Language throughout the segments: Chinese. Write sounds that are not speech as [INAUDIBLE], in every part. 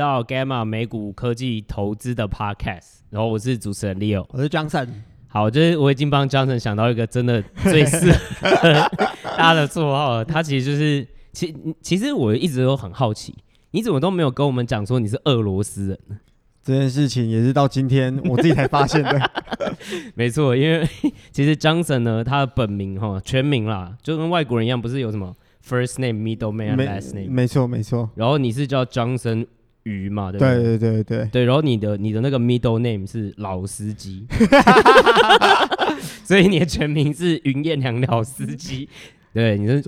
到 Gamma 美股科技投资的 Podcast，然后我是主持人 Leo，我是 Johnson。好，就是我已经帮 Johnson 想到一个真的最适合 [LAUGHS] 他的绰号了。他其实就是，其其实我一直都很好奇，你怎么都没有跟我们讲说你是俄罗斯人？这件事情也是到今天我自己才发现的。[LAUGHS] 没错，因为 [LAUGHS] 其实 Johnson 呢，他的本名哈全名啦，就跟外国人一样，不是有什么 first name、middle name、last name？没错，没错。然后你是叫 Johnson。鱼嘛，对不对？对对对对对。然后你的你的那个 middle name 是老司机，[LAUGHS] 所以你的全名是云燕良老司机。[LAUGHS] 对，你是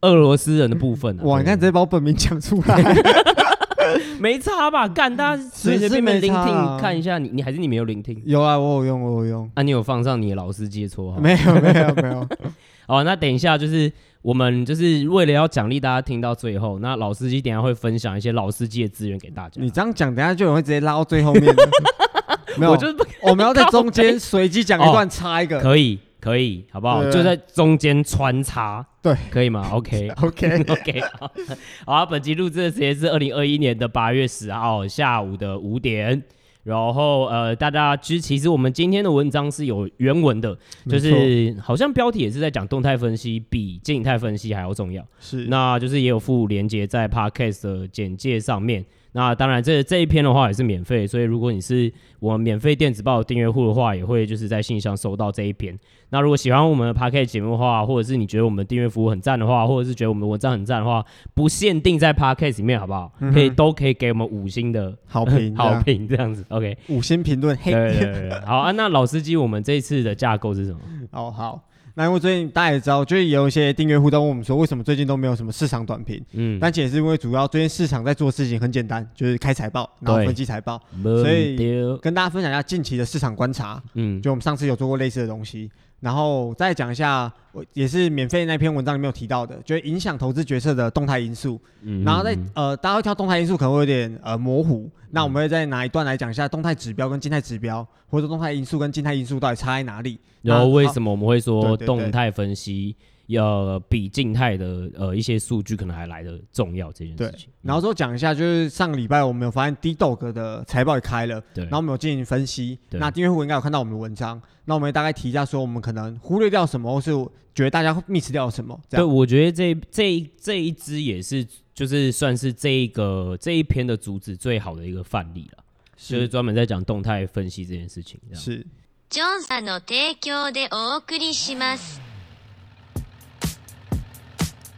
俄罗斯人的部分啊。哇，你看直接把我本名讲出来，[LAUGHS] 没差吧？干，大家随随便便聆听看一下，你你还是你没有聆听？有啊，我有用，我有用。啊，你有放上你的老司机的绰号？没有，没有，没有。好，那等一下就是。我们就是为了要奖励大家听到最后，那老司机等下会分享一些老司机的资源给大家。你这样讲，等下就有人会直接拉到最后面。[LAUGHS] 没有，我就是不我们要在中间随机讲一段，插一个。哦、可以，可以，好不好？对对对，就在中间穿插，对，可以吗？OK，OK，OK。[LAUGHS] [LAUGHS] 好啊，本集录制的时间是二零二一年的八月十号下午的五点。然后呃，大家其实其实我们今天的文章是有原文的，就是好像标题也是在讲动态分析比静态分析还要重要，是，那就是也有附连接在 Podcast 的简介上面。那当然，这这一篇的话也是免费，所以如果你是我们免费电子报订阅户的话，也会就是在信箱收到这一篇。那如果喜欢我们的 Podcast 节目的话，或者是你觉得我们订阅服务很赞的话，或者是觉得我们的文章很赞的话，不限定在 Podcast 里面，好不好？嗯、可以都可以给我们五星的好评，[LAUGHS] 好评这样子。OK，五星评论。嘿，对对对，好啊。那老司机，我们这一次的架构是什么？哦，好。那因为最近大家也知道，就是有一些订阅户在问我们说，为什么最近都没有什么市场短评？嗯，但其实是因为主要最近市场在做事情很简单，就是开财报，然后分析财报，所以跟大家分享一下近期的市场观察。嗯，就我们上次有做过类似的东西。然后再讲一下，我也是免费那篇文章里面有提到的，就是影响投资决策的动态因素。嗯，然后再呃，大家会挑动态因素可能会有点呃模糊，那我们会再拿一段来讲一下动态指标跟静态指标，或者动态因素跟静态因素到底差在哪里。然后为什么我们会说动态分析？要比静态的呃一些数据可能还来的重要这件事情。然后说讲一下，就是上个礼拜我们有发现 D-Dog 的财报也开了，对，然后我们有进行分析。那订阅户应该有看到我们的文章，那我们大概提一下，说我们可能忽略掉什么，或是觉得大家 miss 掉什么。对，我觉得这这一这一支也是就是算是这一个这一篇的主旨最好的一个范例了，是就是专门在讲动态分析这件事情。是。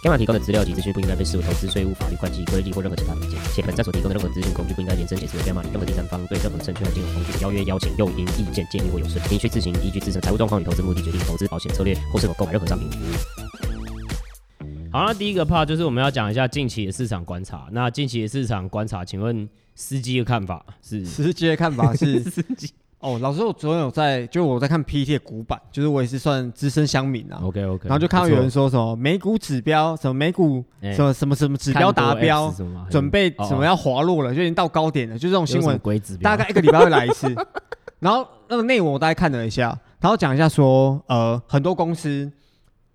该马提供的资料及资讯不应该被视为投资、税务、法律、会计、规例或任何其他意见，且本站所提供的任何资讯工具不应该延伸解释为 Gamma 与任何第三方对任何证券的金融工具邀约、邀请、诱因、意见、建议或有损，您需自行依据自身财务状况与投资目的决定投资保险策略或是否购买任何商品。好，那第一个 part 就是我们要讲一下近期的市场观察。那近期的市场观察，请问司机的看法是？司机的看法是？司机。哦，老师，我昨天有在，就是我在看 PTT 的股板，就是我也是算资深乡民啊。OK OK。然后就看到有人说什么美股指标，什么美股什么什么什么指标达标，准备什么要滑落了，就已经到高点了，就这种新闻，大概一个礼拜会来一次。然后那个内容我大概看了一下，然后讲一下说，呃，很多公司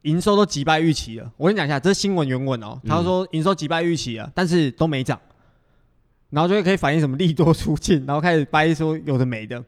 营收都击败预期了。我跟你讲一下，这是新闻原文哦。他说营收击败预期了，但是都没涨，然后就会可以反映什么利多出尽，然后开始掰说有的没的。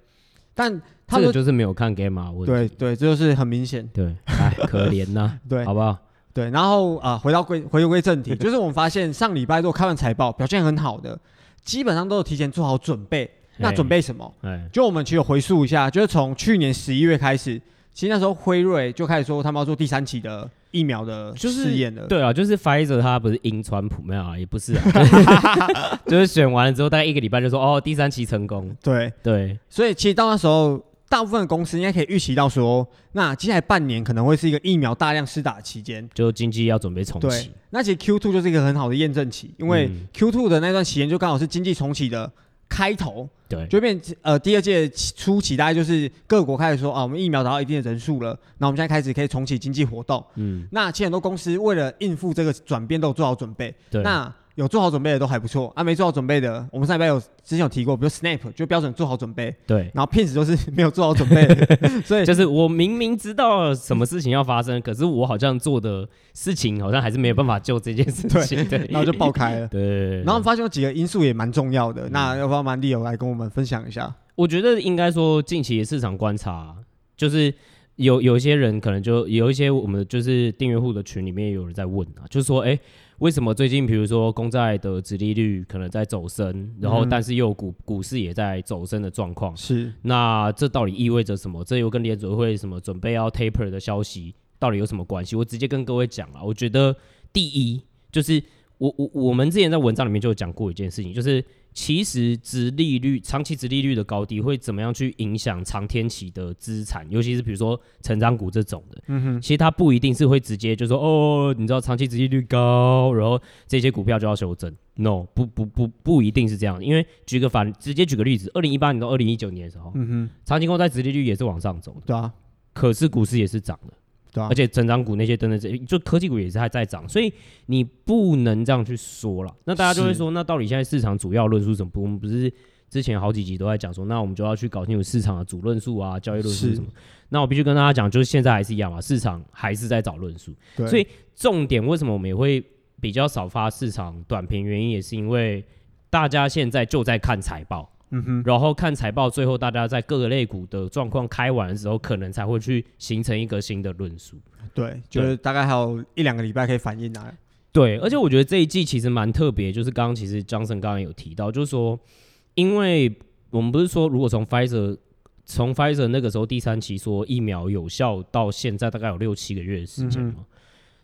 但他这个就是没有看 Gamma 问题。对对，这就是很明显。对，哎，[LAUGHS] 可怜呐。对，好不好？对，然后啊，回到归回归正题，[LAUGHS] 就是我们发现上礼拜如果开完财报表现很好的，基本上都有提前做好准备。那准备什么？哎，就我们其实回溯一下，就是从去年十一月开始，其实那时候辉瑞就开始说他们要做第三期的。疫苗的试验了，对啊，就是 Pfizer 他不是赢川普没有啊，也不是啊，[LAUGHS] [LAUGHS] 就是选完了之后大概一个礼拜就说哦，第三期成功，对。对，所以其实到那时候，大部分的公司应该可以预期到说，那接下来半年可能会是一个疫苗大量施打期间，就经济要准备重启。那其实 Q2 就是一个很好的验证期，因为 Q2 的那段期间就刚好是经济重启的开头，对，就变呃第二届初期大概就是各国开始说啊，我们疫苗达到一定的人数了，那我们现在开始可以重启经济活动。嗯，那其实很多公司为了应付这个转变，都有做好准备。对，那。有做好准备的都还不错啊，没做好准备的，我们上礼拜有之前有提过，比如 Snap 就标准做好准备，对，然后骗子就是没有做好准备，[LAUGHS] 所以就是我明明知道什么事情要发生，可是我好像做的事情好像还是没有办法救这件事情，对，对 [LAUGHS] 然后就爆开了，对，然后发现有几个因素也蛮重要的，嗯、那要不要蛮利友来跟我们分享一下？我觉得应该说近期的市场观察，就是有有一些人可能就有一些我们就是订阅户的群里面有人在问啊，就是说，哎、欸。为什么最近，比如说公债的殖利率可能在走升，然后但是又股股市也在走升的状况？是，那这到底意味着什么？这又跟联准会什么准备要 taper 的消息到底有什么关系？我直接跟各位讲啊，我觉得第一就是我我我们之前在文章里面就有讲过一件事情，就是。其实，殖利率长期殖利率的高低会怎么样去影响长天期的资产，尤其是比如说成长股这种的。嗯哼，其实它不一定是会直接就说哦，你知道长期殖利率高，然后这些股票就要修正。No，不不不不一定是这样，因为举个反直接举个例子，二零一八年到二零一九年的时候，嗯哼，长期公债殖利率也是往上走的，对啊，可是股市也是涨的。而且成长股那些等等，这就科技股也是还在涨，所以你不能这样去说了。那大家就会说，那到底现在市场主要论述什么？我们不是之前好几集都在讲说，那我们就要去搞清楚市场的主论述啊，交易论述什么？那我必须跟大家讲，就是现在还是一样嘛，市场还是在找论述。所以重点为什么我们也会比较少发市场短评？原因也是因为大家现在就在看财报。嗯哼，然后看财报，最后大家在各个类股的状况开完的时候，可能才会去形成一个新的论述。对，就是大概还有一两个礼拜可以反应来。对，而且我觉得这一季其实蛮特别，就是刚刚其实 Johnson 刚刚有提到，就是说，因为我们不是说如果从 Pfizer 从 Pfizer 那个时候第三期说疫苗有效到现在大概有六七个月的时间嘛，嗯、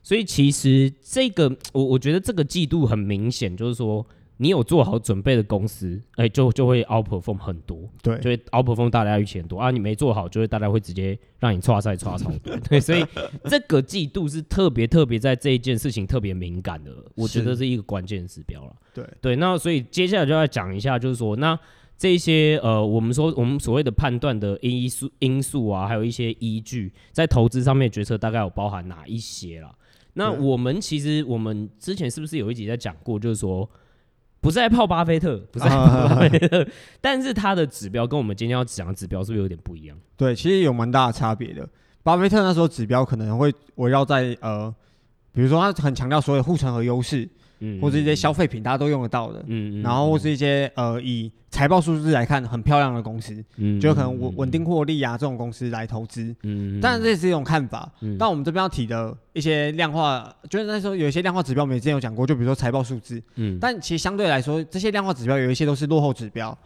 所以其实这个我我觉得这个季度很明显就是说。你有做好准备的公司，哎、欸，就就会 outperform 很多，对，就会 outperform 大家预期很多啊。你没做好，就会大家会直接让你剉赛剉超多，[LAUGHS] 对，所以这个季度是特别特别在这一件事情特别敏感的，我觉得是一个关键指标了。对对，那所以接下来就要讲一下，就是说，那这些呃，我们说我们所谓的判断的因素因素啊，还有一些依据，在投资上面决策大概有包含哪一些了？那我们其实我们之前是不是有一集在讲过，就是说。不是在泡巴菲特，不是在 [LAUGHS] 泡巴菲特，但是他的指标跟我们今天要讲的指标是不是有点不一样？对，其实有蛮大的差别的。巴菲特那时候指标可能会围绕在呃，比如说他很强调所有护城河优势。嗯，或者一些消费品，大家都用得到的，嗯嗯，然后或是一些呃，以财报数字来看很漂亮的公司，嗯，就可能稳稳定获利啊这种公司来投资，嗯，当然这是一种看法，嗯，但我们这边要提的一些量化，就是那时候有一些量化指标，我们之前有讲过，就比如说财报数字，嗯，但其实相对来说，这些量化指标有一些都是落后指标，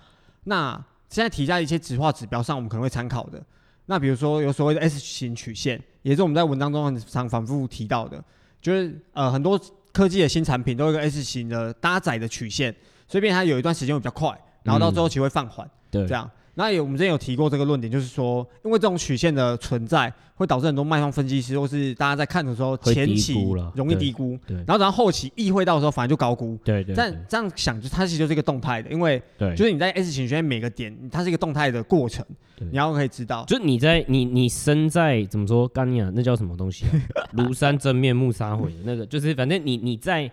那现在提在一些质化指标上，我们可能会参考的，那比如说有所谓的 S 型曲线，也是我们在文章中很常反复提到的，就是呃很多。科技的新产品都有一个 S 型的搭载的曲线，所以变它有一段时间会比较快，然后到最后期会放缓，嗯，对，这样。那有我们之前有提过这个论点，就是说，因为这种曲线的存在，会导致很多卖方分析师或是大家在看的时候，前期容易低估，对，然后然后后期意会到的时候，反而就高估，对对。但这样想，就它其实就是一个动态的，因为就是你在 S 型曲线每个点，它是一个动态的过程，你要可以知道，就是你在你你身在怎么说，干你啊，那叫什么东西？[LAUGHS] 庐山真面目，杀毁那个，就是反正你你在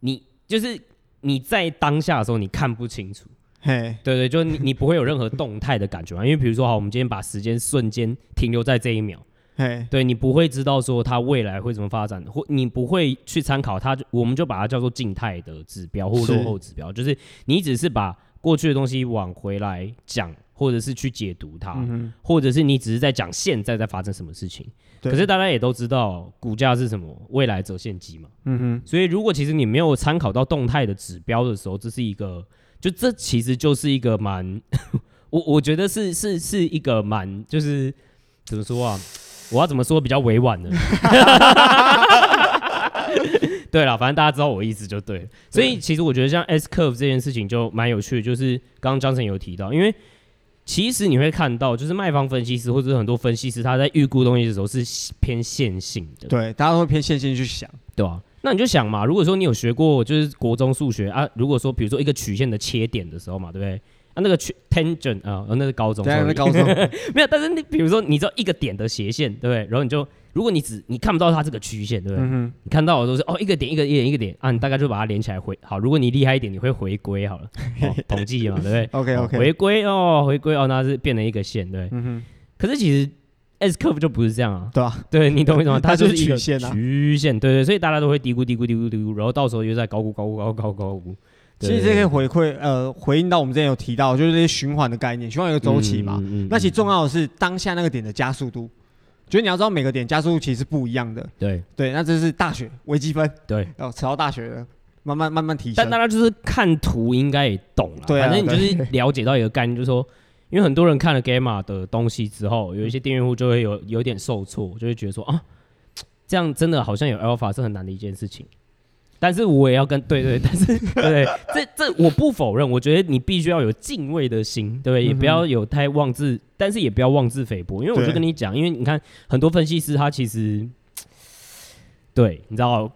你就是你在当下的时候，你看不清楚。嘿对对，就你你不会有任何动态的感觉嘛？[LAUGHS] 因为比如说，好，我们今天把时间瞬间停留在这一秒，嘿对你不会知道说它未来会怎么发展，或你不会去参考它，我们就把它叫做静态的指标或落后指标，就是你只是把过去的东西往回来讲，或者是去解读它，嗯、或者是你只是在讲现在在发生什么事情。可是大家也都知道，股价是什么？未来折现机嘛。嗯哼，所以如果其实你没有参考到动态的指标的时候，这是一个。就这其实就是一个蛮，[LAUGHS] 我我觉得是是是一个蛮，就是怎么说啊？我要怎么说比较委婉呢？[LAUGHS] 对了，反正大家知道我意思就对。所以其实我觉得像 S curve 这件事情就蛮有趣的，就是刚刚 Johnson 有提到，因为其实你会看到，就是卖方分析师或者很多分析师他在预估东西的时候是偏线性的，对，大家都会偏线性去想，对吧？那你就想嘛，如果说你有学过就是国中数学啊，如果说比如说一个曲线的切点的时候嘛，对不对？啊，那个曲 tangent 啊，那是高中，对，那是高中，[LAUGHS] 没有。但是你比如说，你知道一个点的斜线，对不对？然后你就，如果你只你看不到它这个曲线，对不对？嗯、你看到的都是哦，一个点一个点一个点啊，你大概就把它连起来回。好，如果你厉害一点，你会回归好了，[LAUGHS] 哦、统计嘛，对不对？OK OK，回归哦，回归哦，那是变成一个线，对。嗯哼。可是其实 S curve 就不是这样啊，对啊，对你懂我意思吗？[LAUGHS] 它就是曲线啊，曲线，对对，所以大家都会嘀咕嘀咕嘀咕嘀咕，然后到时候又在高估高估高估高估高估。其实这可以回馈，呃，回应到我们之前有提到，就是这些循环的概念，循环有个周期嘛。嗯嗯嗯、那其实重要的是当下那个点的加速度，就是你要知道每个点加速度其实是不一样的。对对，那这是大学微积分。对，哦，扯到大学了，慢慢慢慢提升。但大家就是看图应该也懂了，对、啊，反正你就是了解到一个概念，就是说，因为很多人看了 Gamma 的东西之后，有一些订阅户就会有有点受挫，就会觉得说啊，这样真的好像有 Alpha 是很难的一件事情。但是我也要跟对对，但是 [LAUGHS] 对这这我不否认，我觉得你必须要有敬畏的心，对不对？也不要有太妄自，但是也不要妄自菲薄，因为我就跟你讲，因为你看很多分析师他其实，对，你知道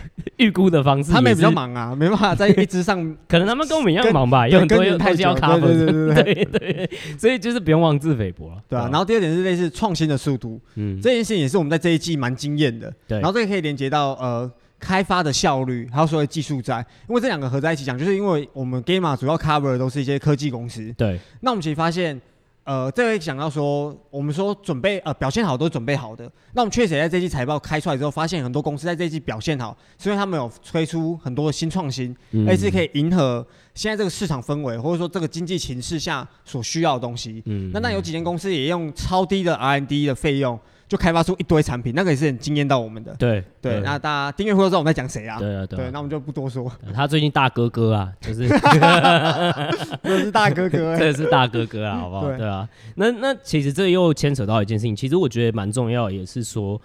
[LAUGHS] 预估的方式，他们也比较忙啊，没办法在一支上，[LAUGHS] 可能他们跟我们一样忙吧，有很多东西要 cover，对对对对对，所以就是不用妄自菲薄了，对啊。然后第二点是类似创新的速度，嗯，这件事情也是我们在这一季蛮惊艳的，对。然后这个可以连接到呃。开发的效率，还有所谓技术在，因为这两个合在一起讲，就是因为我们 Gamma 主要 cover 的都是一些科技公司。对。那我们其实发现，呃，这会讲到说，我们说准备呃表现好都是准备好的。那我们确实在这季财报开出来之后，发现很多公司在这季表现好，是因为他们有推出很多的新创新，嗯、而且是可以迎合现在这个市场氛围，或者说这个经济形势下所需要的东西。嗯。那那有几间公司也用超低的 R&D 的费用。就开发出一堆产品，那个也是很惊艳到我们的。对对，那大家订阅会都知道我们在讲谁啊？对啊对。对，那我们就不多说。他最近大哥哥啊，就是，[LAUGHS] [LAUGHS] 这是大哥哥，这是大哥哥啊，好不好？对啊。那那其实这又牵扯到一件事情，其实我觉得蛮重要，也是说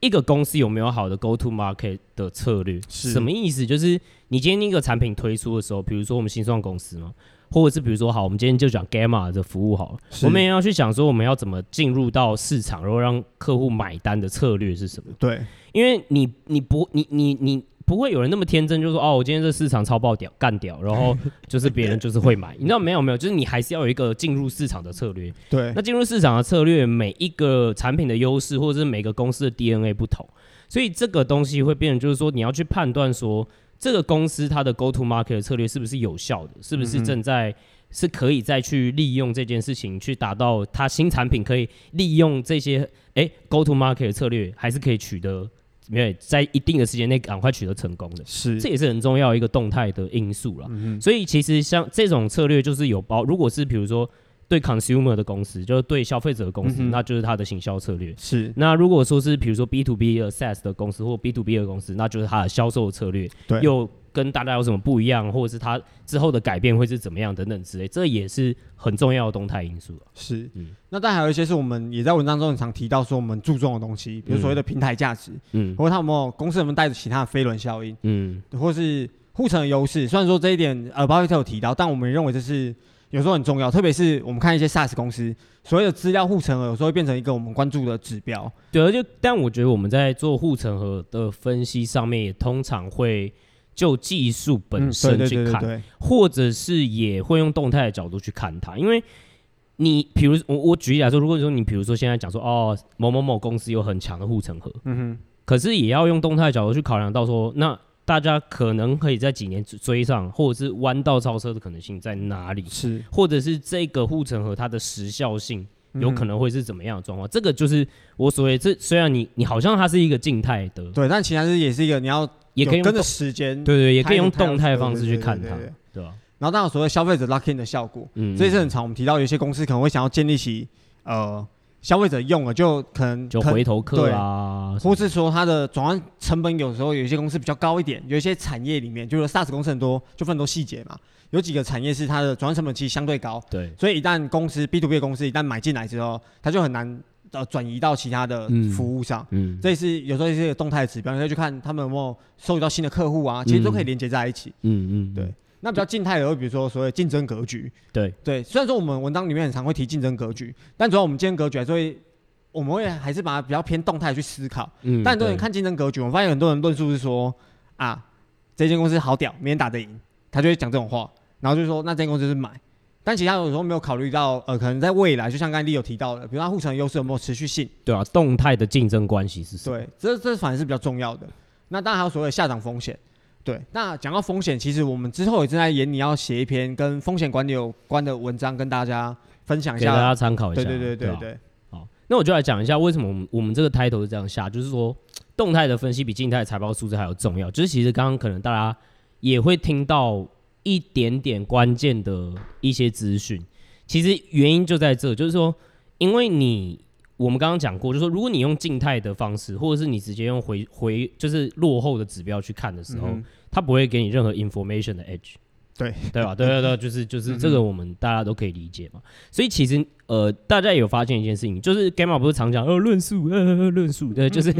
一个公司有没有好的 go to market 的策略，是什么意思？就是你今天一个产品推出的时候，比如说我们新创公司嘛。或者是比如说，好，我们今天就讲 Gamma 的服务好了。我们也要去想说，我们要怎么进入到市场，然后让客户买单的策略是什么？对，因为你你不你你你不会有人那么天真，就说哦，我今天这市场超爆屌干掉，然后 [LAUGHS] 就是别人就是会买。你知道没有没有，就是你还是要有一个进入市场的策略。对，那进入市场的策略，每一个产品的优势，或者是每个公司的 DNA 不同，所以这个东西会变成就是说，你要去判断说。这个公司它的 go to market 的策略是不是有效的？是不是正在是可以再去利用这件事情去达到它新产品可以利用这些哎 go to market 的策略，还是可以取得因为在一定的时间内赶快取得成功的？是，这也是很重要一个动态的因素了。所以其实像这种策略就是有包，如果是比如说。对 consumer 的公司，就是对消费者的公司，嗯、那就是它的行销策略。是。那如果说是比如说 B to B 的 SaaS 的公司，或 B to B 的公司，那就是它的销售策略。对。又跟大家有什么不一样，或者是它之后的改变会是怎么样等等之类，这也是很重要的动态因素。是。嗯。那但还有一些是我们也在文章中很常提到说我们注重的东西，比如所谓的平台价值，嗯，或者他有没有公司有没有带着其他的飞轮效应，嗯，或是护城的优势。虽然说这一点呃巴菲特有提到，但我们认为这是。有时候很重要，特别是我们看一些 SaaS 公司，所谓的资料护城河有时候会变成一个我们关注的指标。对，而且但我觉得我们在做护城河的分析上面，也通常会就技术本身去看，或者是也会用动态的角度去看它。因为你，比如我我举例来说，如果说你比如说现在讲说哦某某某公司有很强的护城河，嗯哼，可是也要用动态的角度去考量到说那。大家可能可以在几年追上，或者是弯道超车的可能性在哪里？是，或者是这个护城河它的时效性有可能会是怎么样的状况？嗯、这个就是我所谓这虽然你你好像它是一个静态的，对，但其实也是一个你要也可以跟着时间，对，对对，也可以用动态方式去看它，对吧？然后当然所谓消费者 lock in 的效果，嗯，这也是很常我们提到有些公司可能会想要建立起呃。消费者用了就可能就回头客啊，或是说它的转换成本有时候有一些公司比较高一点，有一些产业里面就是 SaaS 公司很多就分很多细节嘛，有几个产业是它的转换成本其实相对高，对，所以一旦公司 B to B 的公司一旦买进来之后，它就很难呃转移到其他的服务上，嗯，嗯，这也是有时候一些动态指标，你可以去看他们有没有收集到新的客户啊，其实都可以连接在一起，嗯嗯，嗯，对。那比较静态的，会比如说所谓竞争格局，对对。虽然说我们文章里面很常会提竞争格局，但主要我们今天格局还是会，我们会还是把它比较偏动态去思考。嗯。但很多人看竞争格局，我发现很多人论述是说啊，这间公司好屌，明天打得赢，他就会讲这种话，然后就说那这间公司是买。但其他有时候没有考虑到，呃，可能在未来，就像刚才你有提到的，比如它护城优势有没有持续性？对啊，动态的竞争关系是什么？对，这这反而是比较重要的。那当然还有所谓的下涨风险。对，那讲到风险，其实我们之后也正在研你要写一篇跟风险管理有关的文章，跟大家分享一下，给大家参考一下。对对对对对，对。好，那我就来讲一下为什么我们我们这个 title 是这样下，就是说动态的分析比静态财报数字还要重要。就是其实刚刚可能大家也会听到一点点关键的一些资讯，其实原因就在这，就是说，因为你。我们刚刚讲过，就是说，如果你用静态的方式，或者是你直接用回回就是落后的指标去看的时候，嗯、它不会给你任何 information 的 edge，对对吧？对对对，就是就是这个我们大家都可以理解嘛。所以其实呃，大家有发现一件事情，就是 Gamma 不是常讲呃论述呃论述，对，就是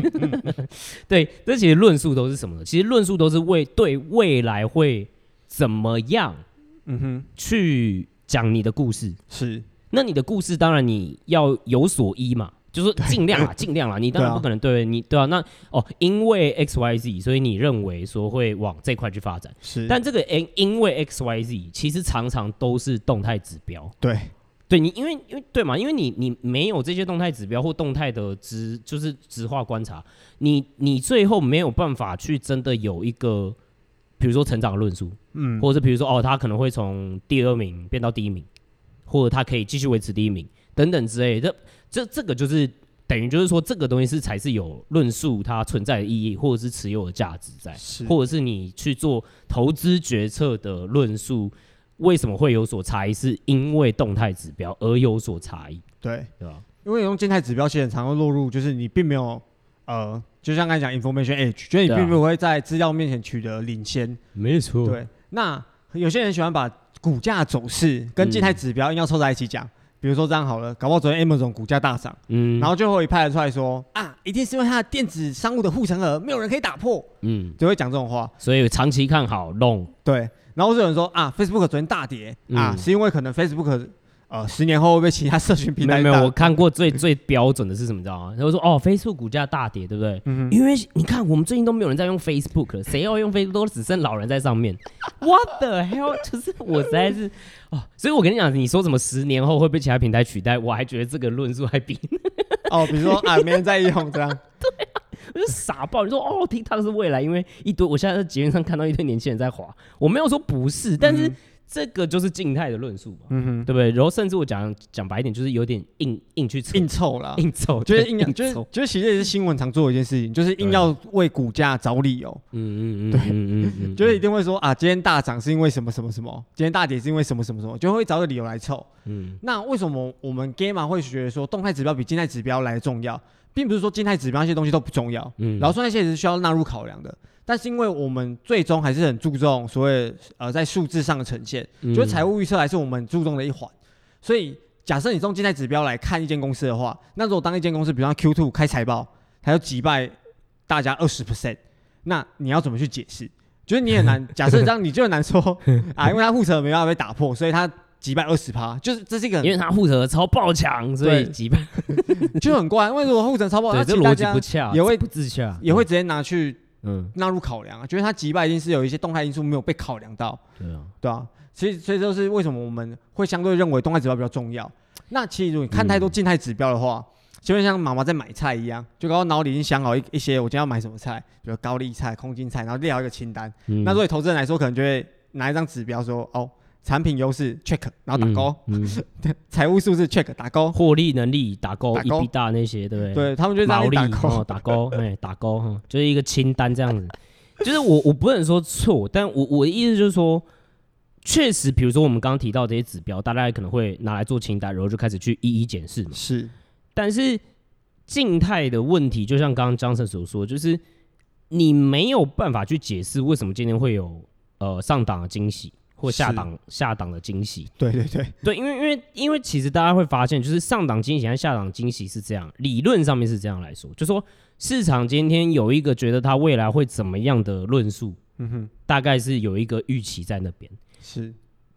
[LAUGHS] 对，这其实论述都是什么呢？其实论述都是为对未来会怎么样，嗯哼，去讲你的故事是。那你的故事当然你要有所依嘛，就是尽量啊，尽量 [LAUGHS] 啊，你当然不可能对，对你对啊，那哦，因为 X Y Z，所以你认为说会往这块去发展，是，但这个因因为 X Y Z 其实常常都是动态指标，对，对你因为因为对嘛，因为你你没有这些动态指标或动态的直就是直化观察，你你最后没有办法去真的有一个，比如说成长的论述，嗯，或者是比如说哦，他可能会从第二名变到第一名。或者他可以继续维持第一名等等之类的，这这这个就是等于就是说，这个东西是才是有论述它存在的意义，或者是持有的价值在，或者是你去做投资决策的论述，为什么会有所差异？是因为动态指标而有所差异，对对吧？因为用静态指标，其实常常落入就是你并没有呃，就像刚才讲 information edge，觉得你并不会在资料面前取得领先，没错。对，那有些人喜欢把。股价走势跟静态指标硬要凑在一起讲，比如说这样好了，搞不好昨天 Amazon 股价大涨，嗯，然后最后一派出来说啊，一定是因为它的电子商务的护城河没有人可以打破，嗯，就会讲这种话，所以长期看好 long，对，然后就有人说啊，Facebook 昨天大跌啊，是因为可能 Facebook。呃，十年后会被其他社群平台？没有，没有，我看过最最标准的是什么，你知道吗？他说哦，Facebook 股价大跌，对不对？嗯、因为你看，我们最近都没有人在用 Facebook 了，谁要用 Facebook 都只剩老人在上面。What the hell？[LAUGHS] 就是我实在是哦，所以我跟你讲，你说什么十年后会被其他平台取代，我还觉得这个论述还比哦，比如说啊，没人在用这样。[LAUGHS] 对啊，我就傻爆。你说哦，TikTok 是未来，因为一堆我现在在捷运上看到一堆年轻人在滑，我没有说不是，但是。嗯这个就是静态的论述嘛，嗯哼，对不对？然后甚至我讲讲白一点，就是有点硬硬去硬凑了，硬凑，[LAUGHS] 就是硬，就是就是其实也是新闻常做的一件事情，就是硬要为股价找理由，嗯嗯嗯，对，嗯嗯就是一定会说啊，今天大涨是因为什么什么什么，今天大跌是因为什么什么什么，就会找个理由来凑。嗯，那为什么我们 Gamma 会觉得说动态指标比静态指标来的重要，并不是说静态指标那些东西都不重要，嗯，然后说那些也是需要纳入考量的。但是因为我们最终还是很注重所谓呃在数字上的呈现，嗯、就是财务预测还是我们注重的一环。所以假设你从静态指标来看一间公司的话，那如果当一间公司比方 Q two 开财报，它要击败大家二十 percent，那你要怎么去解释？就是你很难 [LAUGHS] 假设这样，你就很难说啊，因为它护城没办法被打破，所以它击败二十趴，就是这是一个因为他护城超爆强，所以击败 [LAUGHS] 就很怪。为什么护城超爆强？这逻辑不恰，也会不自洽，也会直接拿去。嗯，纳入考量啊，觉得他击败一定是有一些动态因素没有被考量到。对啊，对啊，其实所以就是为什么我们会相对认为动态指标比较重要。那其实如果你看太多静态指标的话，就会、嗯、像妈妈在买菜一样，就刚刚脑里已经想好一一些我今天要买什么菜，比如高丽菜、空心菜，然后列好一个清单。嗯、那作为投资人来说，可能就会拿一张指标说哦。产品优势 check，然后打勾，嗯，嗯，[LAUGHS] 财务数字 check 打勾，获利能力打勾，EBITDA 那些对不对？对他们就在打勾，哦，打勾，[LAUGHS] 哎，打勾哈，就是一个清单这样子。就是我我不能说错，但我我的意思就是说，确实，比如说我们刚刚提到这些指标，大家可能会拿来做清单，然后就开始去一一检视嘛。是，但是静态的问题，就像刚刚 Johnson 所说，就是你没有办法去解释为什么今天会有呃上档的惊喜。或下档下档的惊喜，对对对。对，[LAUGHS] 因为因为因为其实大家会发现，就是上档惊喜和下档惊喜是这样，理论上面是这样来说，就说市场今天有一个觉得它未来会怎么样的论述，嗯哼，大概是有一个预期在那边，是，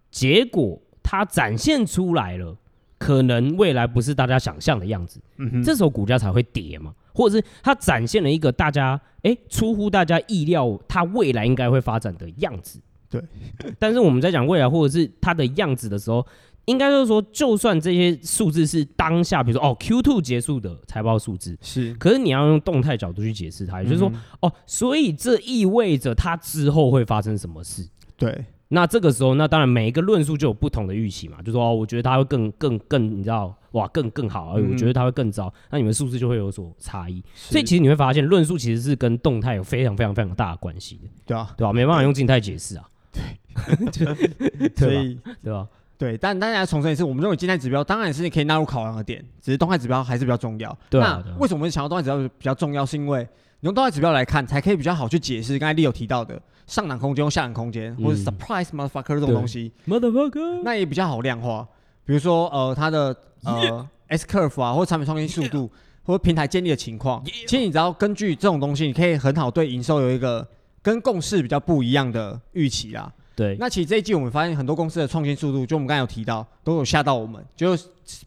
结果它展现出来了，可能未来不是大家想象的样子，嗯哼，这时候股价才会跌嘛，或者是它展现了一个大家哎、欸、出乎大家意料，它未来应该会发展的样子。对，[LAUGHS] 但是我们在讲未来或者是它的样子的时候，应该就是说，就算这些数字是当下，比如说哦 Q two 结束的财报数字是，可是你要用动态角度去解释它，也就是说、嗯、哦，所以这意味着它之后会发生什么事？对，那这个时候，那当然每一个论述就有不同的预期嘛，就说哦，我觉得它会更更更，你知道哇，更更好，嗯、我觉得它会更糟，那你们数字就会有所差异。所以其实你会发现，论述其实是跟动态有非常非常非常大的关系的，对啊，对吧？没办法用静态解释啊，对，[LAUGHS] 所以对吧？对，但大家重申一次，我们认为静态指标当然是可以纳入考量的点，只是动态指标还是比较重要。对啊，那为什么我们想要动态指标比较重要？是因为你用动态指标来看，才可以比较好去解释刚才 Leo 提到的上档空间、下档空间，或者 surprise motherfucker 这种东西。motherfucker，那也比较好量化。比如说呃，它的呃. S curve 啊，或者产品创新速度，或者平台建立的情况。其实你只要根据这种东西，你可以很好对营收有一个跟共识比较不一样的预期啦。对，那其实这一季我们发现很多公司的创新速度，就我们刚才有提到，都有吓到我们，就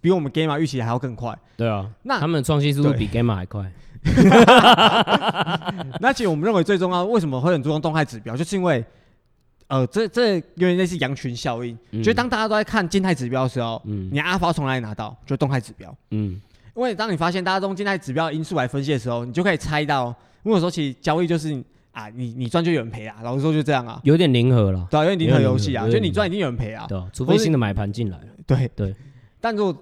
比我们 Gamma 预期还要更快。对啊，那他们的创新速度比 Gamma 还快。[LAUGHS] 那其实我们认为最重要，为什么会很注重动态指标，就是因为，呃，这这有点类似羊群效应，嗯、就是当大家都在看静态指标的时候，嗯，你 Alpha 从哪里拿到？就动态指标，嗯，因为当你发现大家都用静态指标的因素来分析的时候，你就可以猜到，如果说其实交易就是。啊，你你赚就有人赔啊，老实说就这样啊，有点零和了，对，有点零和游戏啊，就你赚一定有人赔啊，对，除非新的买盘进来了，对对。但如果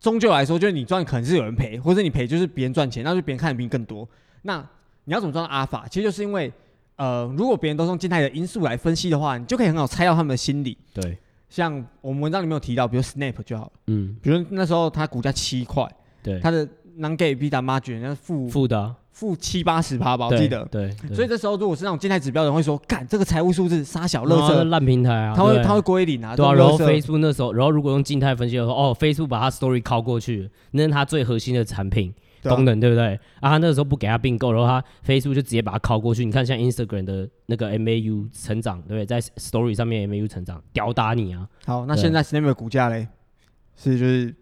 终究来说，就是你赚可能是有人赔，或者你赔就是别人赚钱，那就别人看的比你更多。那你要怎么赚到阿尔法？其实就是因为，呃，如果别人都用静态的因素来分析的话，你就可以很好猜到他们的心理。对，像我们文章里面有提到，比如 Snap 就好了，嗯，比如那时候它股价七块，对，它的 Non-GAAP EBITDA margin 那是负负的。负七八十趴吧，我记得。对，所以这时候如果是那种静态指标的人会说，干这个财务数字杀小乐色烂平台啊，他会他会归零啊。对啊，然后 Facebook 那时候，然后如果用静态分析的话，哦，Facebook 把它 Story 拷过去，那是它最核心的产品功能，对不对？啊，他那个时候不给他并购，然后他 Facebook 就直接把它拷过去。你看，像 Instagram 的那个 MAU 成长，对不对？在 Story 上面 MAU 成长，吊打你啊！好，那现在 Snap 的股价嘞，是就是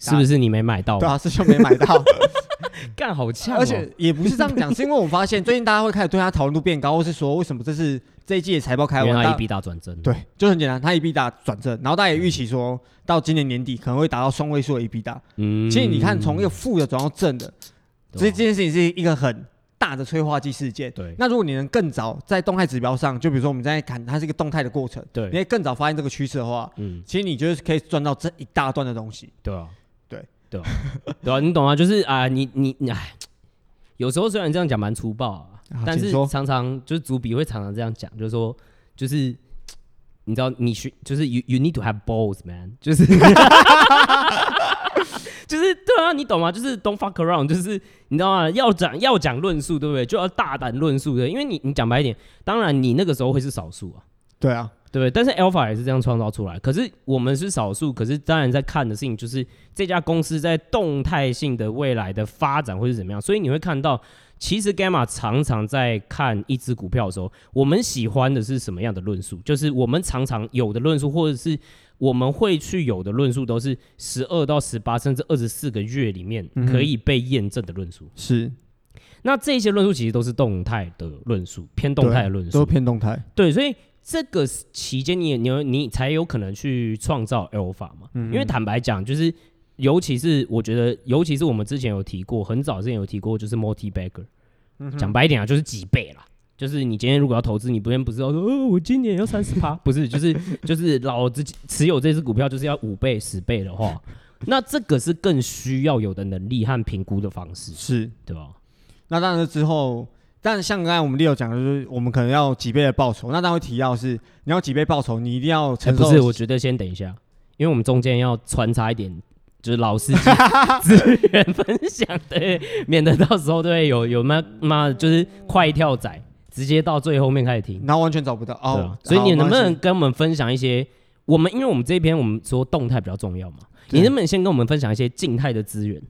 是不是你没买到？对啊，是就没买到。[LAUGHS] 干好呛，而且也不是这样讲，是因为我发现最近大家会开始对他讨论度变高，或是说为什么这是这一季的财报开完，他 EBITDA 转正，对，就很简单，他 EBITDA 转正，然后大家也预期说到今年年底可能会达到双位数的 EBITDA。嗯，其实你看从一个负的转到正的，所以这件事情是一个很大的催化剂事件。对，那如果你能更早在动态指标上，就比如说我们在看它是一个动态的过程，对，你可以更早发现这个趋势的话，嗯，其实你就是可以赚到这一大段的东西。对啊，对，对，对啊，你懂吗？就是啊，你你你哎。有时候虽然这样讲蛮粗暴啊，啊但是常常就是主笔会常常这样讲，就是说，就是你知道你需就是 you you need to have balls man，[LAUGHS] 就是就是对啊，你懂吗？就是 don't fuck around，就是你知道吗？要讲要讲论述，对不对？就要大胆论述的，因为你你讲白一点，当然你那个时候会是少数啊，对啊。对，但是 Alpha 也是这样创造出来。可是我们是少数，可是当然在看的事情就是这家公司在动态性的未来的发展会是怎么样。所以你会看到，其实 Gamma 常常在看一只股票的时候，我们喜欢的是什么样的论述？就是我们常常有的论述，或者是我们会去有的论述，都是十二到十八甚至二十四个月里面可以被验证的论述。嗯、是，那这些论述其实都是动态的论述，偏动态的论述，都偏动态。对，所以。这个期间，你你你才有可能去创造 alpha 嘛？因为坦白讲，就是尤其是我觉得，尤其是我们之前有提过，很早之前有提过，就是 multi-bagger。嗯哼，讲白一点啊，就是几倍啦。就是你今天如果要投资，你不天不知道说，[LAUGHS] 哦，我今年要三十趴，[LAUGHS] 不是，就是就是老子持有这支股票就是要五倍、十倍的话，[LAUGHS] 那这个是更需要有的能力和评估的方式，是对吧？那当然之后。但像刚才我们 Leo 讲的，就是我们可能要几倍的报酬。那当然会提到是，你要几倍报酬，你一定要承受。不是，我觉得先等一下，因为我们中间要穿插一点，就是老司机 [LAUGHS] 资源分享，对，免得到时候对有有妈妈就是快跳仔，直接到最后面开始听，然后完全找不到哦。啊、所以你能不能跟我们分享一些？我们因为我们这边我们说动态比较重要嘛，你能不能先跟我们分享一些静态的资源？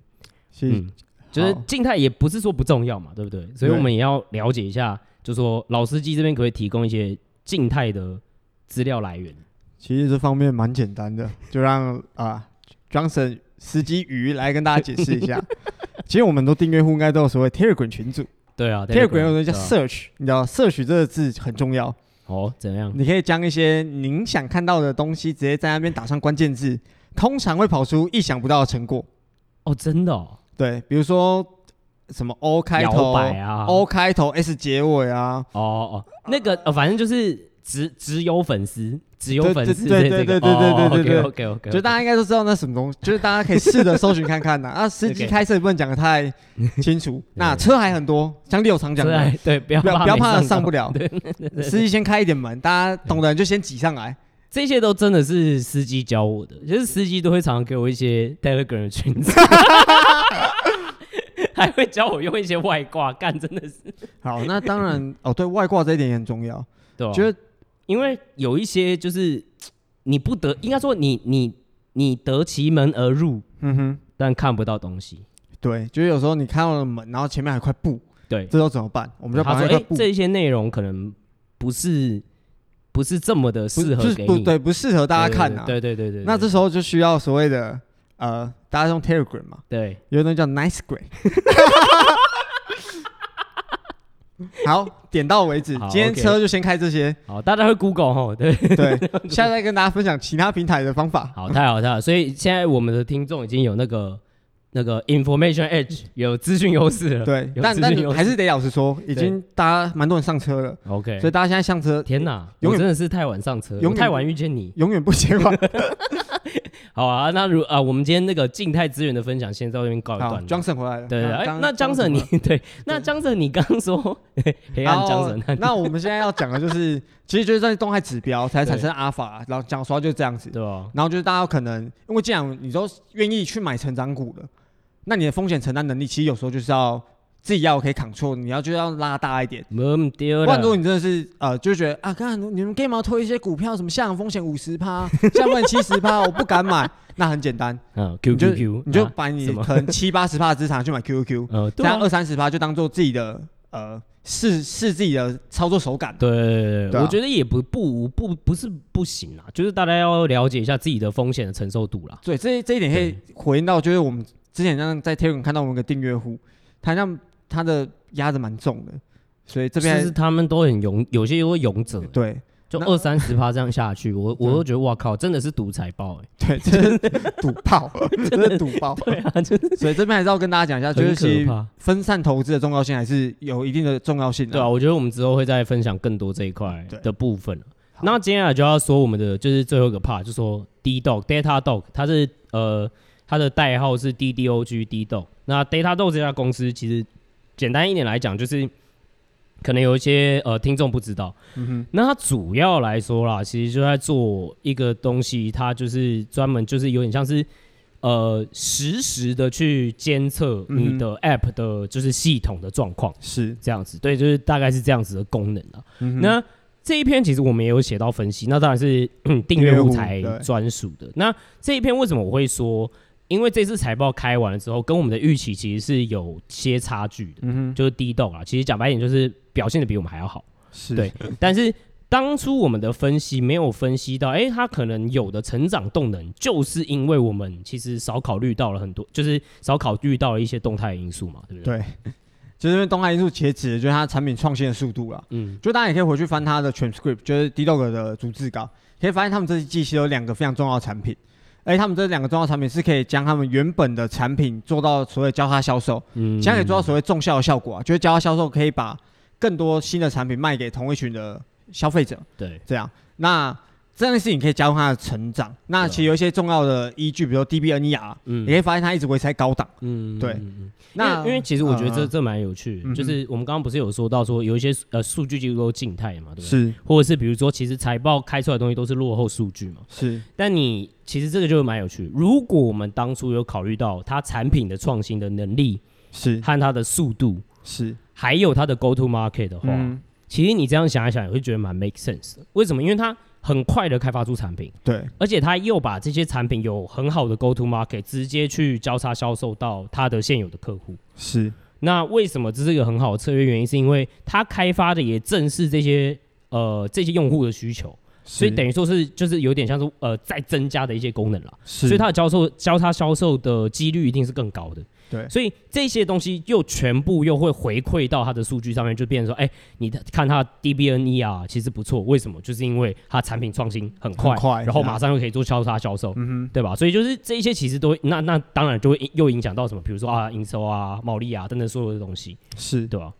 是嗯。就是静态也不是说不重要嘛，对不对？所以我们也要了解一下，就是说老司机这边可不可以提供一些静态的资料来源？其实这方面蛮简单的，就让 [LAUGHS] 啊 Johnson 司机鱼来跟大家解释一下。[LAUGHS] 其实我们都订阅户应该都有所谓 Telegram 群组，对啊，Telegram 有个叫 Search，你知道 Search 这个字很重要。哦，怎样？你可以将一些您想看到的东西直接在那边打上关键字，通常会跑出意想不到的成果。哦，真的哦。对比如说什么 o 开头 o 开头 s 结尾啊。哦哦那个呃反正就是只只有粉丝只有粉丝对对对对 okokokok 就大家应该都知道那什么东西 [LAUGHS] 就是大家可以试着搜寻看看呐。啊 [LAUGHS] 司机开车也不能讲的太清楚 [LAUGHS] 那车还很多像六常讲的。对不要不要怕上不了。司机先开一点门大家懂的人就先挤上来。这些都真的是司机教我的就是司机都会常常给我一些 Telegram 群还会教我用一些外挂，干真的是。[LAUGHS] 好，那当然 [LAUGHS] 哦，对外挂这一点也很重要，对吧？觉得因为有一些就是你不得，应该说你你你得其门而入，嗯哼，但看不到东西。对，就是有时候你看到了门，然后前面还有块布，对，这时候怎么办？我们就把说，哎，这些内容可能不是。不是这么的适合给你，不对，不适合大家看呐。对对对对。那这时候就需要所谓的呃，大家用 Telegram 嘛。对。有一种叫 Nicegram。[LAUGHS] 好，点到为止。今天车就先开这些。好，大家会 Google 哈。对对。现在再跟大家分享其他平台的方法。好，太好太好。所以现在我们的听众已经有那个。那个 information edge 有资讯优势了，对，但但还是得老实说，已经大家蛮多人上车了，OK，所以大家现在上车，天哪，永远真的是太晚上车，永远太晚遇见你，永远不嫌晚。[LAUGHS] 好啊，那如啊，我们今天那个静态资源的分享，先在这边告一段。Johnson 回来了，对对，哎，那 Johnson 你对，那 Johnson 你刚刚说 [LAUGHS] 黑暗 Johnson，那我们现在要讲的就是，其实就是在动态指标才产生阿尔法，然后讲说就是这样子，对吧？然后就是大家可能因为这样，你都愿意去买成长股了。那你的风险承担能力，其实有时候就是要自己要可以 control，你要就要拉大一点。不然如果你真的是呃，就觉得啊，看你们 game 推一些股票，什么下风险五十趴，下风险七十趴，我不敢买。那很简单，嗯，QQQ，你就把你可能七八十趴的资产去买 QQQ，嗯，这样二三十趴就当做自己的呃试试自己的操作手感。对，我觉得也不不不不是不行啦，就是大家要了解一下自己的风险的承受度啦。对，这这一点可以回应到，就是我们。之前像在 Telegram 看到我们的订阅户，他像他的压的蛮重的，所以这边是他们都很勇，有些又会勇者，对，就二三十趴这样下去，我 [LAUGHS] 我都觉得哇靠，真的是独裁爆哎，对，[LAUGHS] 真的赌炮，[LAUGHS] 真的赌爆，对啊，所以这边还是要跟大家讲一下，就是分散投资的重要性还是有一定的重要性的，对啊，我觉得我们之后会再分享更多这一块的部分。那接下来就要说我们的就是最后一个 part，就说 D Dog Data Dog，它是呃。它的代号是 DDOG D Dog。那 DataDog 这家公司其实简单一点来讲，就是可能有一些呃听众不知道。嗯。那它主要来说啦，其实就在做一个东西，它就是专门就是有点像是呃实时的去监测你的 App 的就是系统的状况，是这样子。对，就是大概是这样子的功能啊。嗯。那这一篇其实我们也有写到分析，那当然是 [CLEARS THROAT] 订阅户才专属的。那这一篇为什么我会说？因为这次财报开完了之后，跟我们的预期其实是有些差距的，嗯哼，就是 D Dog 啊，其实讲白一点就是表现的比我们还要好，是对。但是当初我们的分析没有分析到，哎，它可能有的成长动能，就是因为我们其实少考虑到了很多，就是少考虑到了一些动态因素嘛，对不对？对，[LAUGHS] 就是因为动态因素其实指的就是它产品创新的速度了，嗯，就大家也可以回去翻它的 transcript，就是 D Dog 的逐字稿，可以发现他们这季其实有两个非常重要的产品。哎，他们这两个重要产品是可以将他们原本的产品做到所谓交叉销售，嗯，将可以做到所谓重效的效果啊，就是交叉销售可以把更多新的产品卖给同一群的消费者，对，这样。那。这件事情可以加速它的成长。那其实有一些重要的依据，比如说 DBNER，嗯，你可以发现它一直维持在高档，嗯，对。那因为其实我觉得这这蛮有趣，就是我们刚刚不是有说到说有一些呃数据其实都静态嘛，对不对？是。或者是比如说，其实财报开出来的东西都是落后数据嘛，是。但你其实这个就蛮有趣。如果我们当初有考虑到它产品的创新的能力是和它的速度是，还有它的 Go to Market 的话，其实你这样想一想也会觉得蛮 make sense 的。为什么？因为它很快的开发出产品，对，而且他又把这些产品有很好的 go to market，直接去交叉销售到他的现有的客户。是，那为什么这是一个很好的策略？原因是因为他开发的也正是这些呃这些用户的需求，所以等于说是就是有点像是呃再增加的一些功能了。是，所以它的销售交叉销售的几率一定是更高的。对，所以这些东西又全部又会回馈到它的数据上面，就变成说，哎、欸，你看它 DBNE 啊，其实不错，为什么？就是因为它产品创新很快，很快，然后马上又可以做交叉销售，嗯哼，对吧？所以就是这一些其实都会，那那当然就会又影响到什么？比如说啊，营收啊、毛利啊等等所有的东西，是对吧？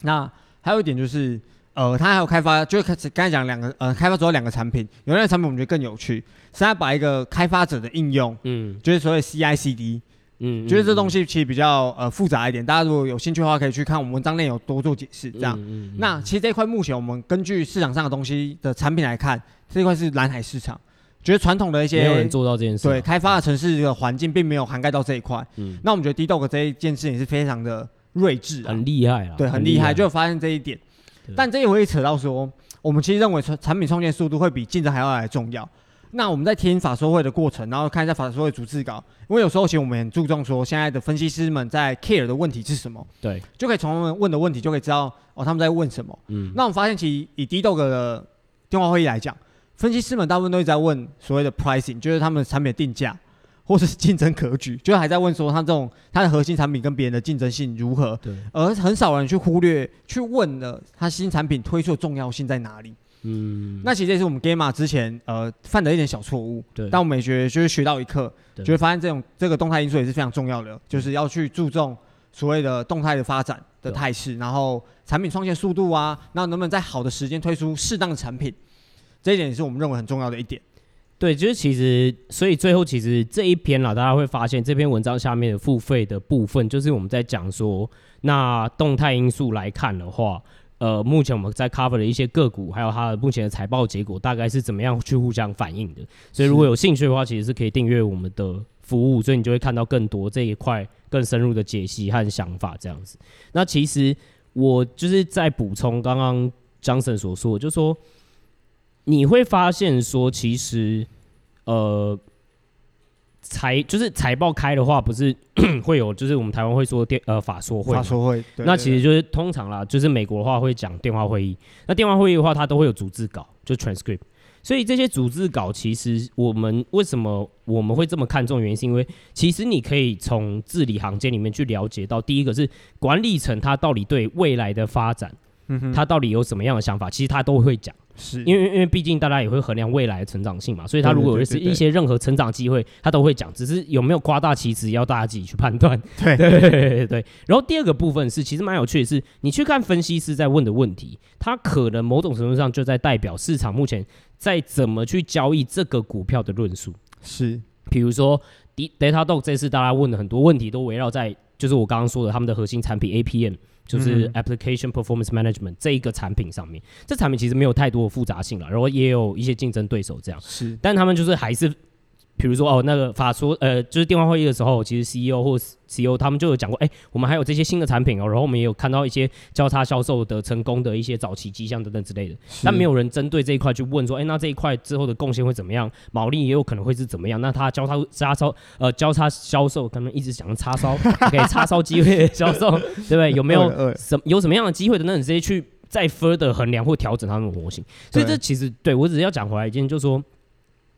那还有一点就是。呃，他还有开发，就开始刚才讲两个，呃，开发主要两个产品，有两个产品我们觉得更有趣，是他把一个开发者的应用，嗯，就是所谓 CI/CD，嗯，觉得这东西其实比较呃复杂一点，大家如果有兴趣的话，可以去看我们文章内有多做解释，这样。嗯嗯嗯、那其实这一块目前我们根据市场上的东西的产品来看，这一块是蓝海市场，觉得传统的一些没有人做到这件事，对，开发的城市的环境并没有涵盖到这一块。嗯，那我们觉得 DDoG 这一件事情是非常的睿智，很厉害啊，对，很厉害，害就发现这一点。但这也会扯到说，我们其实认为产产品创建速度会比竞争还要来重要。那我们在听法说会的过程，然后看一下法说会的逐字稿，因为有时候其实我们很注重说，现在的分析师们在 care 的问题是什么，对，就可以从他们问的问题就可以知道哦他们在问什么。嗯，那我们发现其实以 DDoG 的电话会议来讲，分析师们大部分都是在问所谓的 pricing，就是他们的产品的定价。或是竞争格局，就还在问说他这种他的核心产品跟别人的竞争性如何，对，而很少人去忽略去问了他新产品推出的重要性在哪里。嗯，那其实也是我们 Gamma 之前呃犯的一点小错误，对，但我们也觉得就是学到一课，就会发现这种这个动态因素也是非常重要的，就是要去注重所谓的动态的发展的态势，然后产品创建速度啊，那能不能在好的时间推出适当的产品，这一点也是我们认为很重要的一点。对，就是其实，所以最后其实这一篇啦，大家会发现这篇文章下面的付费的部分，就是我们在讲说，那动态因素来看的话，呃，目前我们在 cover 的一些个股，还有它的目前的财报结果，大概是怎么样去互相反映的。所以如果有兴趣的话，其实是可以订阅我们的服务，所以你就会看到更多这一块更深入的解析和想法这样子。那其实我就是在补充刚刚 Johnson 所说，就说。你会发现说，其实，呃，财就是财报开的话，不是 [CLEARS THROAT] 会有，就是我们台湾会说电呃法说会，法说会，那其实就是通常啦，就是美国的话会讲电话会议，那电话会议的话，它都会有逐字稿，就 transcript，所以这些逐字稿，其实我们为什么我们会这么看重？原因是因为其实你可以从字里行间里面去了解到，第一个是管理层他到底对未来的发展，嗯哼，他到底有什么样的想法，其实他都会讲。是因为因为毕竟大家也会衡量未来的成长性嘛，所以他如果有是一些任何成长机会，他都会讲，只是有没有夸大其词，要大家自己去判断。对 [LAUGHS] 对对。然后第二个部分是，其实蛮有趣的是，你去看分析师在问的问题，他可能某种程度上就在代表市场目前在怎么去交易这个股票的论述。是，比如说 Datadog 这次大家问的很多问题都围绕在，就是我刚刚说的他们的核心产品 APM。就是 application performance management 这一个产品上面，这产品其实没有太多的复杂性了，然后也有一些竞争对手这样，是，但他们就是还是。比如说哦，那个法说呃，就是电话会议的时候，其实 CEO 或 CEO 他们就有讲过，哎，我们还有这些新的产品哦，然后我们也有看到一些交叉销售的成功的一些早期迹象等等之类的，但没有人针对这一块去问说，哎，那这一块之后的贡献会怎么样？毛利也有可能会是怎么样？那它交叉叉烧呃交叉销售，他们一直讲叉烧，[LAUGHS] OK，叉烧机会销售，对不对？有没有 [LAUGHS] 什有什么样的机会等等直接去再 further 衡量或调整他们的模型？所以这其实对我只是要讲回来一件，就是说。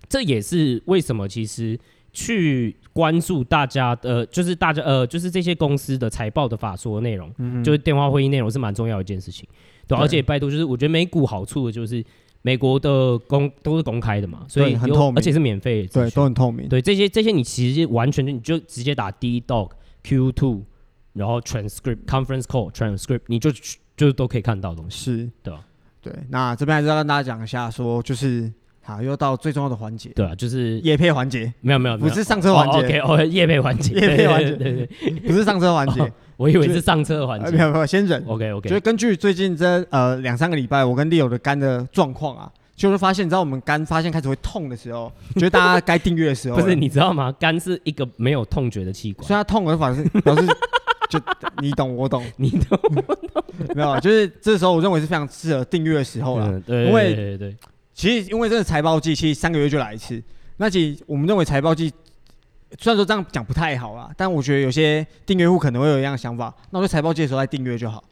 这也是为什么其实去关注大家的，就是大家呃，就是这些公司的财报的法说内容，嗯、就是电话会议内容是蛮重要的一件事情。对，对而且拜托，就是我觉得美股好处的就是美国的公都是公开的嘛，所以很透明，而且是免费，对，都很透明。对这些这些，你其实完全就你就直接打 D Dog Q Two，然后 transcript conference call transcript，你就就都可以看到东西，是，对吧？对，那这边还是要跟大家讲一下，说就是。好，又到最重要的环节。对啊，就是夜配环节。没有没有，不是上车环节。OK，哦，业配环节。夜配环节，[LAUGHS] [LAUGHS] 对对对，不是上车环节。[LAUGHS] 我以为是上车环节。没有没有，先忍。OK OK。就是根据最近这呃两三个礼拜，我跟 Leo 的肝的状况啊，就是发现，你知道我们肝发现开始会痛的时候，觉得大家该订阅的时候。不是，你知道吗？肝是一个没有痛觉的器官，所以它痛而反正表示就你懂我懂，你懂我懂。没有，就是这时候我认为是非常适合订阅的时候了。对，因为对对。其实，因为这个财报季，其实三个月就来一次。那其实我们认为财报季，虽然说这样讲不太好啦，但我觉得有些订阅户可能会有一样的想法。那我在财报季的时候再订阅就好，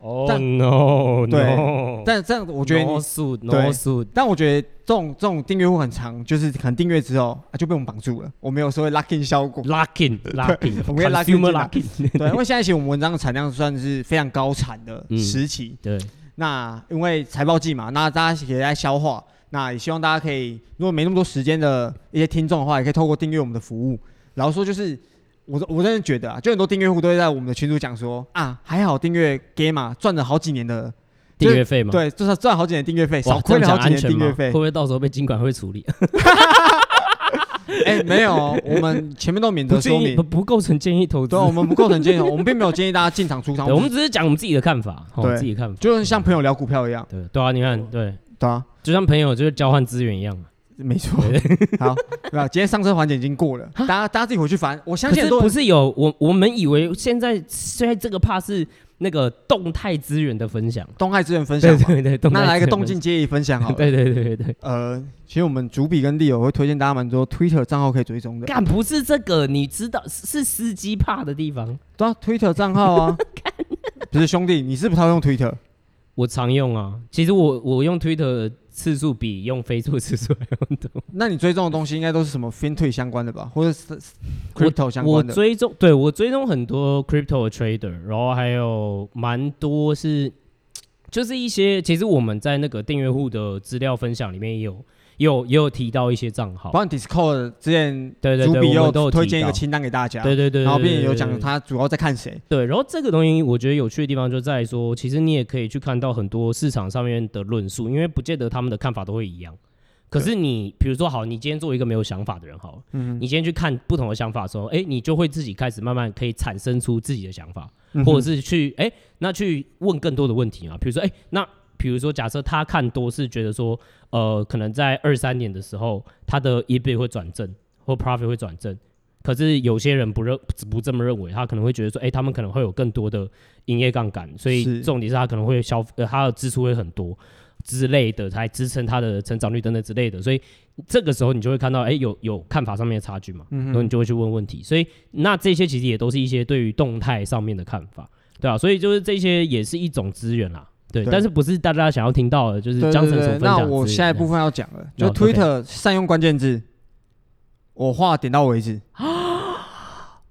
哦、oh, no，对但这样我觉得你 no suit, no suit 但我觉得这种这种订阅户很长，就是可能订阅之后啊就被我们绑住了，我们有时候会 lock in 效果，lock in，lock [LAUGHS] in，我们要 lock in，对，因为现在其实我们文章的产量算是非常高产的时期，嗯、对，那因为财报季嘛，那大家也在消化，那也希望大家可以，如果没那么多时间的一些听众的话，也可以透过订阅我们的服务，然后说就是。我我真的觉得啊，就很多订阅户都会在我们的群组讲说啊，还好订阅 Gamma 赚了好几年的订阅费嘛，对，就是赚好几年订阅费，少亏了好几年订阅费，会不会到时候被金管会处理？[LAUGHS] [LAUGHS] 哎、欸，没有，我们前面都免责说明，不不构成建议投资，对，我们不构成建议，我们并没有建议大家进场出场，我们只是讲我们自己的看法，对，自己的看法，就是像朋友聊股票一样，对对啊，你看，对。对啊，就像朋友就是交换资源一样。没错，[LAUGHS] 好，对吧？今天上车环节已经过了，大家大家自己回去翻。我相信很多不是有我我们以为现在现在这个怕是那个动态资源的分享，动态资源分享，对对对，那来一个动静皆宜分享好了。[LAUGHS] 对对对对对。呃，其实我们主笔跟 Leo 会推荐大家蛮多 Twitter 账号可以追踪的。干不是这个，你知道是司机怕的地方。对啊，Twitter 账号啊，[LAUGHS] 不是兄弟，你是不是他用 Twitter？我常用啊，其实我我用 Twitter。次数比用 Facebook 次数还要多。那你追踪的东西应该都是什么 FinTech 相关的吧，或者是 Crypto 相关的？我，追踪，对我追踪很多 Crypto Trader，然后还有蛮多是，就是一些其实我们在那个订阅户的资料分享里面也有。有也有提到一些账号，包括 Discord 之前对对对，我都推荐一个清单给大家，对对对，然后并且有讲他主要在看谁，对，然后这个东西我觉得有趣的地方就在于说，其实你也可以去看到很多市场上面的论述，因为不见得他们的看法都会一样。可是你比如说好，你今天作为一个没有想法的人好，嗯，你今天去看不同的想法的时候，哎，你就会自己开始慢慢可以产生出自己的想法，或者是去哎，那去问更多的问题嘛，比如说哎，那。比如说，假设他看多是觉得说，呃，可能在二三年的时候，他的 EBIT 会转正或 Profit 会转正，可是有些人不认不这么认为，他可能会觉得说，哎、欸，他们可能会有更多的营业杠杆，所以重点是他可能会消呃，他的支出会很多之类的，才支撑他的成长率等等之类的，所以这个时候你就会看到，哎、欸，有有看法上面的差距嘛，嗯，然后你就会去问问题，所以那这些其实也都是一些对于动态上面的看法，对啊，所以就是这些也是一种资源啦。对，但是不是大家想要听到的，就是江城所分享。那我下一部分要讲了，就 Twitter 善用关键字，我话点到为止。[GASPS] 啊！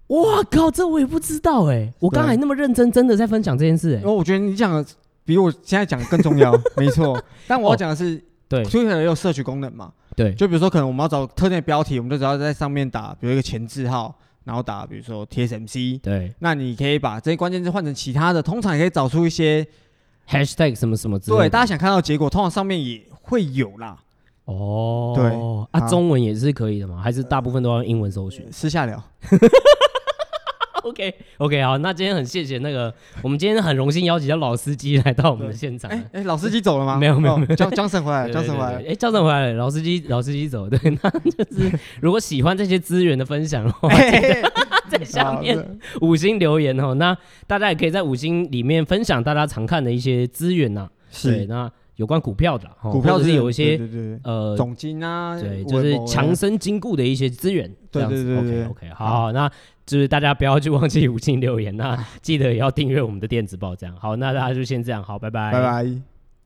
哇靠，这我也不知道哎，我刚才那么认真，真的在分享这件事哎。因为我觉得你讲的比我现在讲的更重要，[LAUGHS] 没错。但我要讲的是，对，Twitter 也有社群功能嘛？对，就比如说可能我们要找特定的标题，我们就只要在上面打，比如一个前置号，然后打比如说 TSMC。对，那你可以把这些关键字换成其他的，通常也可以找出一些。Hashtag 什么什么之类的，对，大家想看到结果，通常上面也会有啦。哦，对啊，中文也是可以的嘛？还是大部分都要用英文搜寻？私下聊。[LAUGHS] [LAUGHS] OK OK，好，那今天很谢谢那个，我们今天很荣幸邀请到老司机来到我们的现场。哎哎，老司机走了吗？没有没有没有，江江神回来，江神回来。哎，江神回来了，老司机老司机走，对，[LAUGHS] 那就是如果喜欢这些资源的分享的话。[LAUGHS] 在下面五星留言哦，那大家也可以在五星里面分享大家常看的一些资源呐。是，那有关股票的，股票是有一些呃总经啊，对，就是强身筋固的一些资源。对对对，OK OK，好，那就是大家不要去忘记五星留言，那 [LAUGHS] 记得也要订阅我们的电子报，这样。好，那大家就先这样，好，拜拜，拜拜。